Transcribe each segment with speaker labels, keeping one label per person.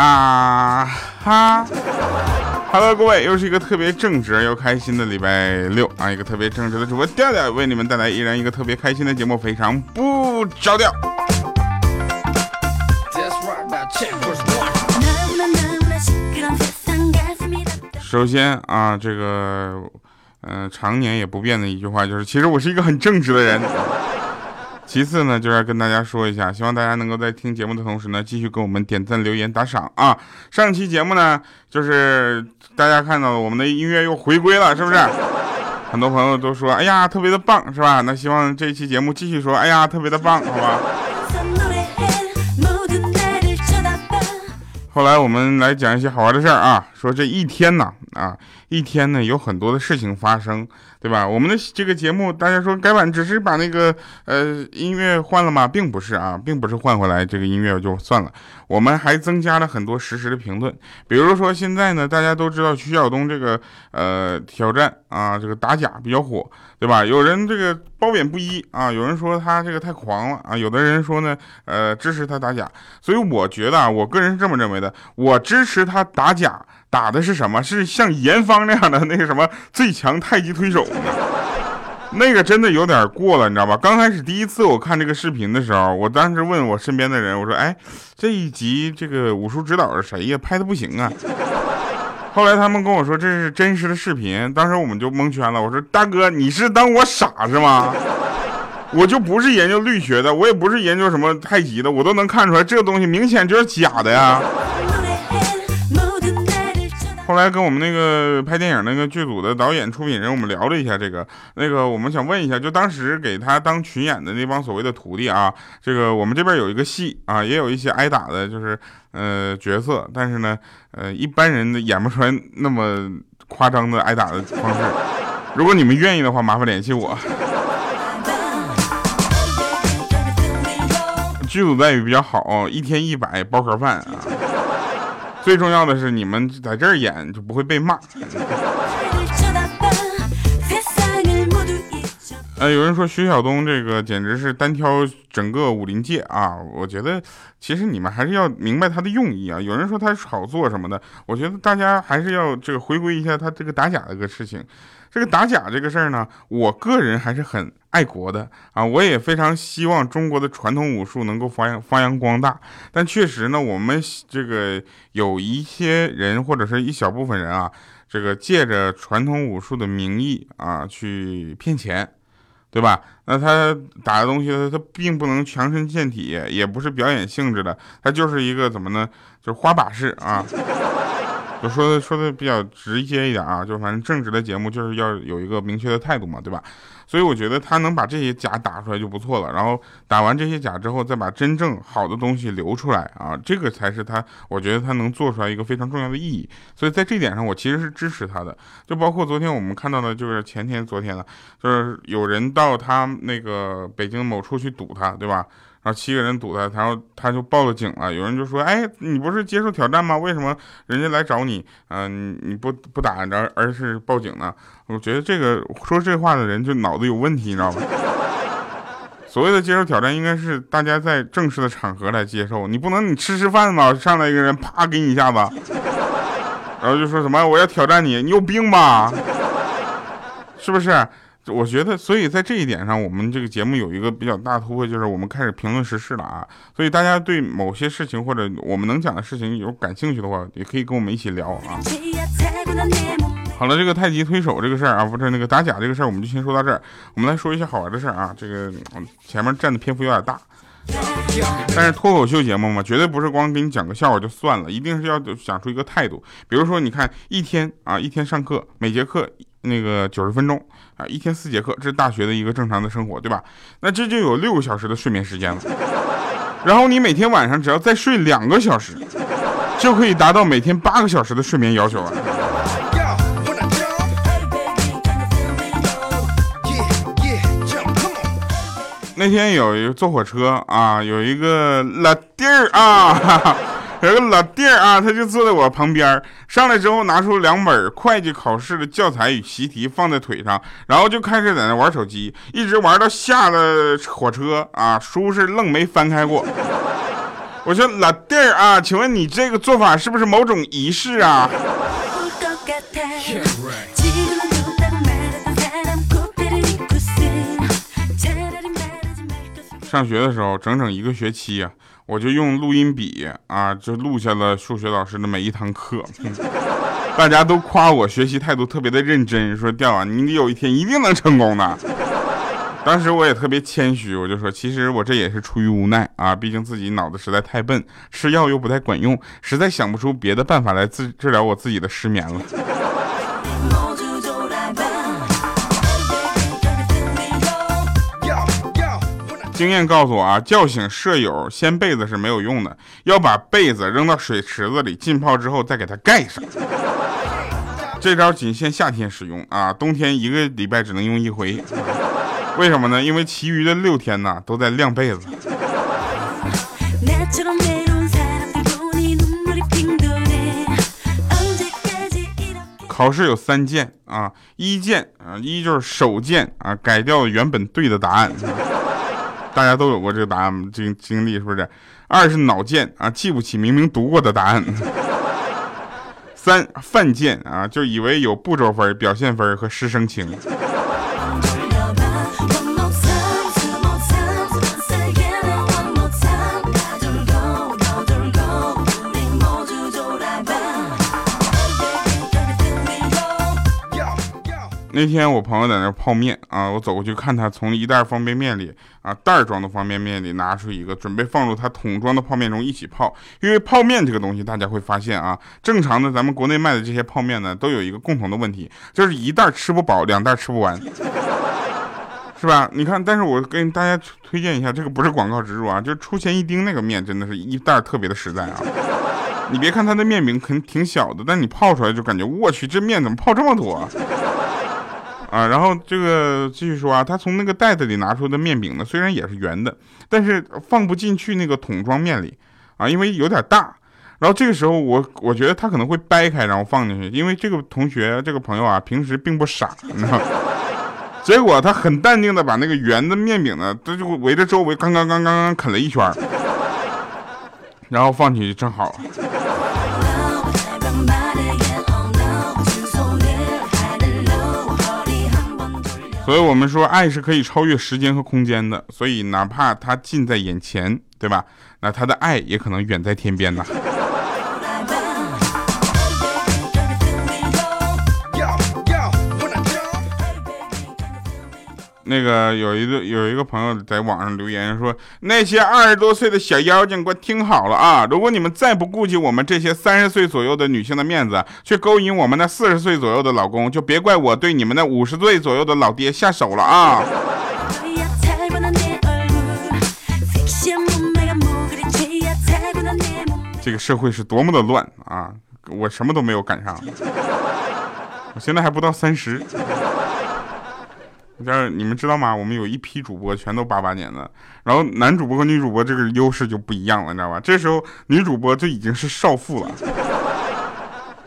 Speaker 1: 啊哈，Hello，各位，又是一个特别正直又开心的礼拜六啊！一个特别正直的主播调调为你们带来依然一个特别开心的节目，非常不着调。首先啊，这个嗯，常年也不变的一句话就是，其实我是一个很正直的人。其次呢，就是要跟大家说一下，希望大家能够在听节目的同时呢，继续给我们点赞、留言、打赏啊！上期节目呢，就是大家看到我们的音乐又回归了，是不是？很多朋友都说，哎呀，特别的棒，是吧？那希望这一期节目继续说，哎呀，特别的棒，好吧？后来我们来讲一些好玩的事儿啊，说这一天呢，啊，一天呢有很多的事情发生。对吧？我们的这个节目，大家说改版只是把那个呃音乐换了吗？并不是啊，并不是换回来这个音乐就算了。我们还增加了很多实时的评论，比如说现在呢，大家都知道徐晓东这个呃挑战啊，这个打假比较火，对吧？有人这个褒贬不一啊，有人说他这个太狂了啊，有的人说呢，呃支持他打假。所以我觉得啊，我个人是这么认为的，我支持他打假。打的是什么？是像严方那样的那个什么最强太极推手？那个真的有点过了，你知道吧？刚开始第一次我看这个视频的时候，我当时问我身边的人，我说：“哎，这一集这个武术指导是谁呀？拍的不行啊！”后来他们跟我说这是真实的视频，当时我们就蒙圈了。我说：“大哥，你是当我傻是吗？我就不是研究律学的，我也不是研究什么太极的，我都能看出来这个东西明显就是假的呀。”后来跟我们那个拍电影那个剧组的导演、出品人，我们聊了一下这个，那个我们想问一下，就当时给他当群演的那帮所谓的徒弟啊，这个我们这边有一个戏啊，也有一些挨打的，就是呃角色，但是呢，呃一般人演不出来那么夸张的挨打的方式。如果你们愿意的话，麻烦联系我。剧组待遇比较好，一天一百包盒饭啊。最重要的是，你们在这儿演就不会被骂。呃，有人说徐晓东这个简直是单挑整个武林界啊！我觉得其实你们还是要明白他的用意啊。有人说他是炒作什么的，我觉得大家还是要这个回归一下他这个打假这个事情。这个打假这个事儿呢，我个人还是很爱国的啊，我也非常希望中国的传统武术能够发扬发扬光大。但确实呢，我们这个有一些人或者是一小部分人啊，这个借着传统武术的名义啊去骗钱，对吧？那他打的东西，他并不能强身健体，也不是表演性质的，他就是一个怎么呢？就是花把式啊。就说的说的比较直接一点啊，就反正正直的节目就是要有一个明确的态度嘛，对吧？所以我觉得他能把这些假打出来就不错了，然后打完这些假之后，再把真正好的东西留出来啊，这个才是他，我觉得他能做出来一个非常重要的意义。所以在这点上，我其实是支持他的。就包括昨天我们看到的，就是前天、昨天了，就是有人到他那个北京某处去堵他，对吧？然后七个人堵他，然后他就报了警了。有人就说：“哎，你不是接受挑战吗？为什么人家来找你，嗯，你不不打，而而是报警呢？”我觉得这个说这话的人就脑子有问题，你知道吗？所谓的接受挑战，应该是大家在正式的场合来接受。你不能你吃吃饭嘛，上来一个人啪给你一下子，然后就说什么我要挑战你，你有病吧？是不是？我觉得，所以在这一点上，我们这个节目有一个比较大突破，就是我们开始评论时事了啊。所以大家对某些事情或者我们能讲的事情有感兴趣的话，也可以跟我们一起聊啊。好了，这个太极推手这个事儿啊，不是那个打假这个事儿，我们就先说到这儿。我们来说一些好玩的事儿啊。这个前面占的篇幅有点大，但是脱口秀节目嘛，绝对不是光给你讲个笑话就算了，一定是要讲出一个态度。比如说，你看一天啊，一天上课，每节课。那个九十分钟啊，一天四节课，这是大学的一个正常的生活，对吧？那这就有六个小时的睡眠时间了。然后你每天晚上只要再睡两个小时，就可以达到每天八个小时的睡眠要求了。那天有一个坐火车啊，有一个老弟儿啊。有个老弟儿啊，他就坐在我旁边上来之后拿出两本会计考试的教材与习题放在腿上，然后就开始在那玩手机，一直玩到下了火车啊，书是愣没翻开过。我说老弟儿啊，请问你这个做法是不是某种仪式啊？上学的时候，整整一个学期呀，我就用录音笔啊，就录下了数学老师的每一堂课。大家都夸我学习态度特别的认真，说调啊，你有一天一定能成功的。当时我也特别谦虚，我就说，其实我这也是出于无奈啊，毕竟自己脑子实在太笨，吃药又不太管用，实在想不出别的办法来治治疗我自己的失眠了。经验告诉我啊，叫醒舍友掀被子是没有用的，要把被子扔到水池子里浸泡之后再给它盖上。这招仅限夏天使用啊，冬天一个礼拜只能用一回。为什么呢？因为其余的六天呢都在晾被子。考试有三件啊，一件啊，一就是手贱啊，改掉原本对的答案。大家都有过这个答案经经历是不是？二是脑贱啊，记不起明明读过的答案。三犯贱啊，就以为有步骤分、表现分和师生情。那天我朋友在那泡面啊，我走过去看他从一袋方便面里啊袋装的方便面里拿出一个，准备放入他桶装的泡面中一起泡。因为泡面这个东西，大家会发现啊，正常的咱们国内卖的这些泡面呢，都有一个共同的问题，就是一袋吃不饱，两袋吃不完，是吧？你看，但是我跟大家推荐一下，这个不是广告植入啊，就是出前一丁那个面，真的是一袋特别的实在啊。你别看它的面饼肯挺小的，但你泡出来就感觉我去，这面怎么泡这么多？啊，啊然后这个继续说啊，他从那个袋子里拿出的面饼呢，虽然也是圆的，但是放不进去那个桶装面里啊，因为有点大。然后这个时候我我觉得他可能会掰开然后放进去，因为这个同学这个朋友啊，平时并不傻，你知道。结果他很淡定的把那个圆的面饼呢，他就围着周围刚刚刚刚刚啃了一圈，然后放进去正好。所以我们说，爱是可以超越时间和空间的。所以哪怕它近在眼前，对吧？那他的爱也可能远在天边呢。那个有一个有一个朋友在网上留言说：“那些二十多岁的小妖精，给我听好了啊！如果你们再不顾及我们这些三十岁左右的女性的面子，去勾引我们那四十岁左右的老公，就别怪我对你们那五十岁左右的老爹下手了啊！”这个社会是多么的乱啊！我什么都没有赶上，我现在还不到三十。但是你们知道吗？我们有一批主播全都八八年的，然后男主播和女主播这个优势就不一样了，你知道吧？这时候女主播就已经是少妇了，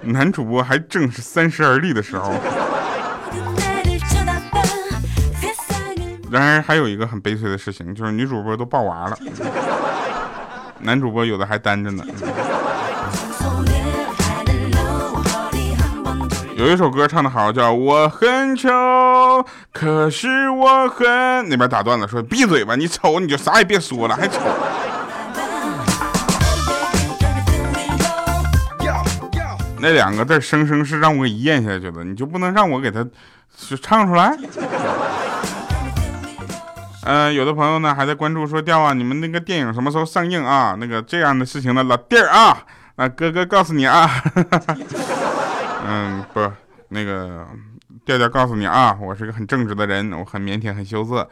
Speaker 1: 男主播还正是三十而立的时候。然而还有一个很悲催的事情，就是女主播都抱娃了，男主播有的还单着呢。有一首歌唱的好，叫我很丑，可是我很……那边打断了，说闭嘴吧，你丑你就啥也别说了，还丑。那两个字生生是让我给咽下去了，你就不能让我给他唱出来？嗯，有的朋友呢还在关注说调啊，你们那个电影什么时候上映啊？那个这样的事情呢，老弟儿啊，啊哥哥告诉你啊。嗯，不，那个调调告诉你啊，我是个很正直的人，我很腼腆，很羞涩。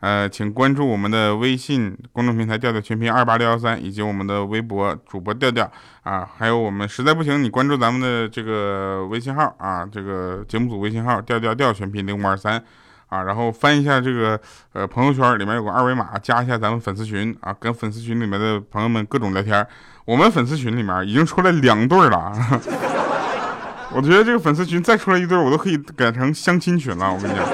Speaker 1: 呃，请关注我们的微信公众平台调调全拼二八六幺三，以及我们的微博主播调调啊，还有我们实在不行，你关注咱们的这个微信号啊，这个节目组微信号调调调全拼零五二三啊，然后翻一下这个呃朋友圈里面有个二维码，加一下咱们粉丝群啊，跟粉丝群里面的朋友们各种聊天。我们粉丝群里面已经出来两对了。我觉得这个粉丝群再出来一对，我都可以改成相亲群了。我跟你讲。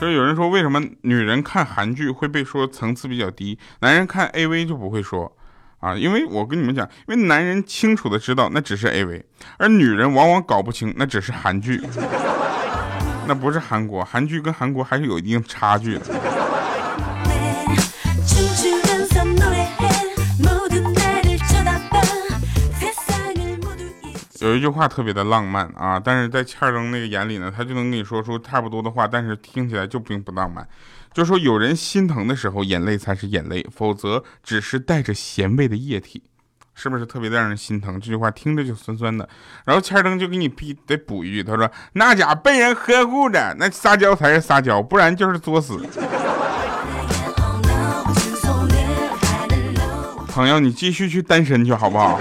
Speaker 1: 就是有人说，为什么女人看韩剧会被说层次比较低，男人看 AV 就不会说啊？因为我跟你们讲，因为男人清楚的知道那只是 AV，而女人往往搞不清那只是韩剧，那不是韩国，韩剧跟韩国还是有一定差距的。有一句话特别的浪漫啊，但是在欠儿登那个眼里呢，他就能跟你说出差不多的话，但是听起来就并不浪漫。就说有人心疼的时候，眼泪才是眼泪，否则只是带着咸味的液体，是不是特别的让人心疼？这句话听着就酸酸的。然后欠儿登就给你逼得补一句，他说那家被人呵护着，那撒娇才是撒娇，不然就是作死。朋友，你继续去单身去好不好？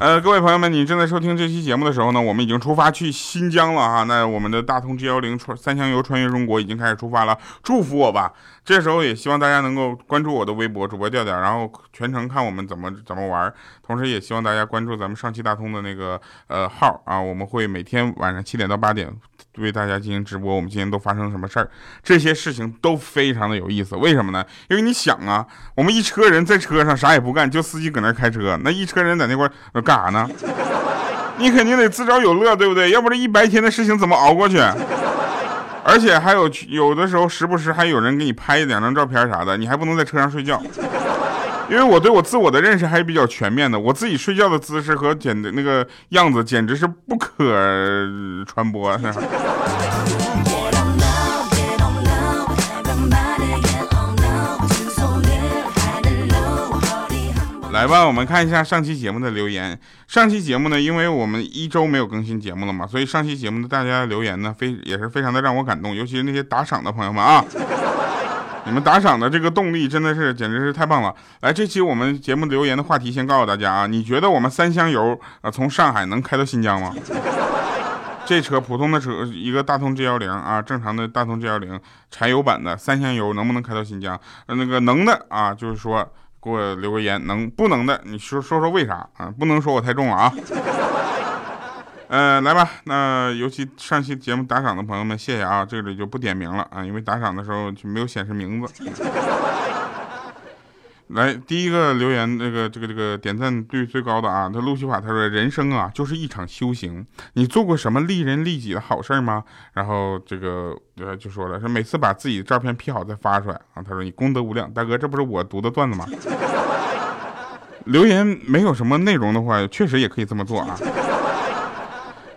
Speaker 1: 呃，各位朋友们，你正在收听这期节目的时候呢，我们已经出发去新疆了哈。那我们的大通 G 幺零穿三箱油穿越中国已经开始出发了，祝福我吧。这时候也希望大家能够关注我的微博主播调调，然后全程看我们怎么怎么玩。同时也希望大家关注咱们上汽大通的那个呃号啊，我们会每天晚上七点到八点。为大家进行直播，我们今天都发生什么事儿？这些事情都非常的有意思。为什么呢？因为你想啊，我们一车人在车上啥也不干，就司机搁那开车，那一车人在那块儿干啥呢？你肯定得自找有乐，对不对？要不这一白天的事情怎么熬过去？而且还有有的时候，时不时还有人给你拍两张照片啥的，你还不能在车上睡觉。因为我对我自我的认识还是比较全面的，我自己睡觉的姿势和简的那个样子简直是不可传播。来吧，我们看一下上期节目的留言。上期节目呢，因为我们一周没有更新节目了嘛，所以上期节目的大家留言呢，非也是非常的让我感动，尤其是那些打赏的朋友们啊。你们打赏的这个动力真的是简直是太棒了！来，这期我们节目留言的话题先告诉大家啊，你觉得我们三箱油啊从上海能开到新疆吗？这车普通的车，一个大通 G 幺零啊，正常的大通 G 幺零柴油版的三箱油能不能开到新疆？那个能的啊，就是说给我留个言；能不能的，你说说说为啥啊？不能说我太重了啊。呃，来吧，那尤其上期节目打赏的朋友们，谢谢啊，这里就不点名了啊，因为打赏的时候就没有显示名字。来，第一个留言，这个这个这个点赞率最高的啊，他路西法他说，人生啊就是一场修行，你做过什么利人利己的好事吗？然后这个呃就说了，说每次把自己的照片 P 好再发出来啊，他说你功德无量，大哥，这不是我读的段子吗？留言没有什么内容的话，确实也可以这么做啊。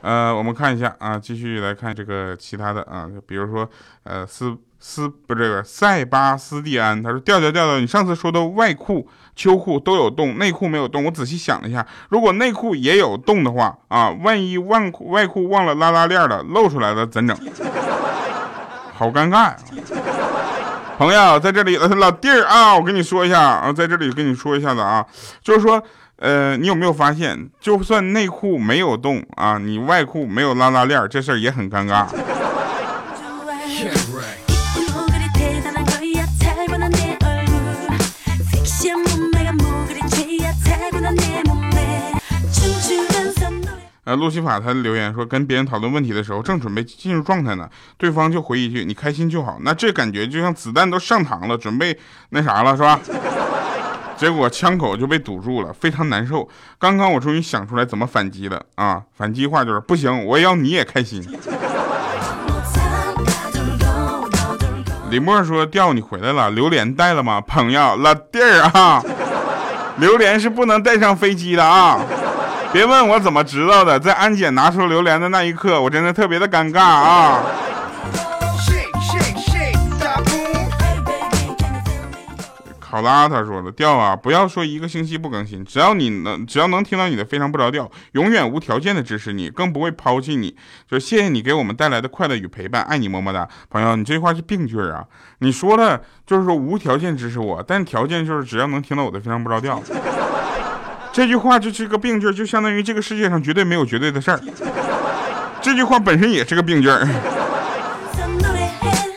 Speaker 1: 呃，我们看一下啊，继续来看这个其他的啊，比如说，呃，斯斯不这个塞巴斯蒂安，他说调调调调，你上次说的外裤、秋裤都有洞，内裤没有洞，我仔细想了一下，如果内裤也有洞的话啊，万一外裤外裤忘了拉拉链了，露出来了怎整？好尴尬呀！朋友在这里，老弟儿啊，我跟你说一下啊，在这里跟你说一下子啊，就是说。呃，你有没有发现，就算内裤没有动啊，你外裤没有拉拉链，这事儿也很尴尬。呃，路西法他留言说，跟别人讨论问题的时候，正准备进入状态呢，对方就回一句：“你开心就好。”那这感觉就像子弹都上膛了，准备那啥了，是吧？结果枪口就被堵住了，非常难受。刚刚我终于想出来怎么反击了啊！反击话就是不行，我要你也开心。李默说：“调你回来了，榴莲带了吗？朋友，老弟儿啊，榴莲是不能带上飞机的啊！别问我怎么知道的，在安检拿出榴莲的那一刻，我真的特别的尴尬啊！”好啦，他说的调啊，不要说一个星期不更新，只要你能，只要能听到你的非常不着调，永远无条件的支持你，更不会抛弃你。就谢谢你给我们带来的快乐与陪伴，爱你么么哒，朋友，你这句话是病句啊！你说的就是说无条件支持我，但条件就是只要能听到我的非常不着调。这句话就是个病句，就相当于这个世界上绝对没有绝对的事儿。这句话本身也是个病句。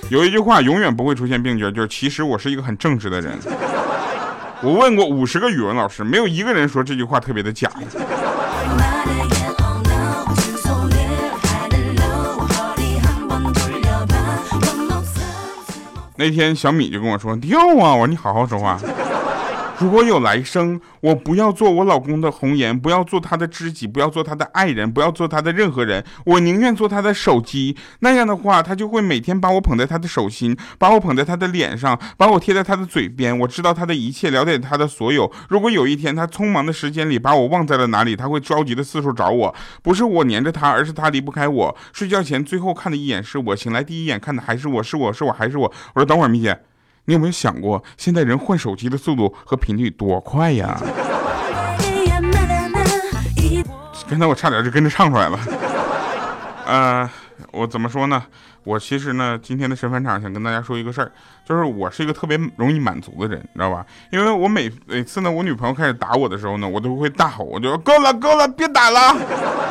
Speaker 1: 有一句话永远不会出现病句，就是其实我是一个很正直的人。我问过五十个语文老师，没有一个人说这句话特别的假。那天小米就跟我说掉啊，我说你好好说话。如果有来生，我不要做我老公的红颜，不要做他的知己，不要做他的爱人，不要做他的任何人，我宁愿做他的手机。那样的话，他就会每天把我捧在他的手心，把我捧在他的脸上，把我贴在他的嘴边。我知道他的一切，了解他的所有。如果有一天他匆忙的时间里把我忘在了哪里，他会着急的四处找我。不是我黏着他，而是他离不开我。睡觉前最后看的一眼是我，醒来第一眼看的还是我，是我是我还是我。我说等会儿，米姐。你有没有想过，现在人换手机的速度和频率多快呀？刚才我差点就跟着唱出来了。呃，我怎么说呢？我其实呢，今天的神返场想跟大家说一个事儿，就是我是一个特别容易满足的人，你知道吧？因为我每每次呢，我女朋友开始打我的时候呢，我都会大吼，我就够了够了，别打了。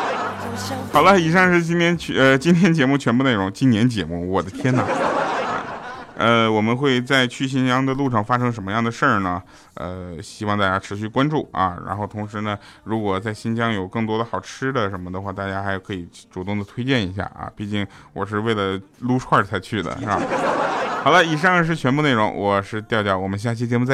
Speaker 1: 好了，以上是今天全呃今天节目全部内容，今年节目，我的天哪！呃，我们会在去新疆的路上发生什么样的事儿呢？呃，希望大家持续关注啊。然后同时呢，如果在新疆有更多的好吃的什么的话，大家还可以主动的推荐一下啊。毕竟我是为了撸串才去的，是吧？好了，以上是全部内容，我是调调，我们下期节目再见。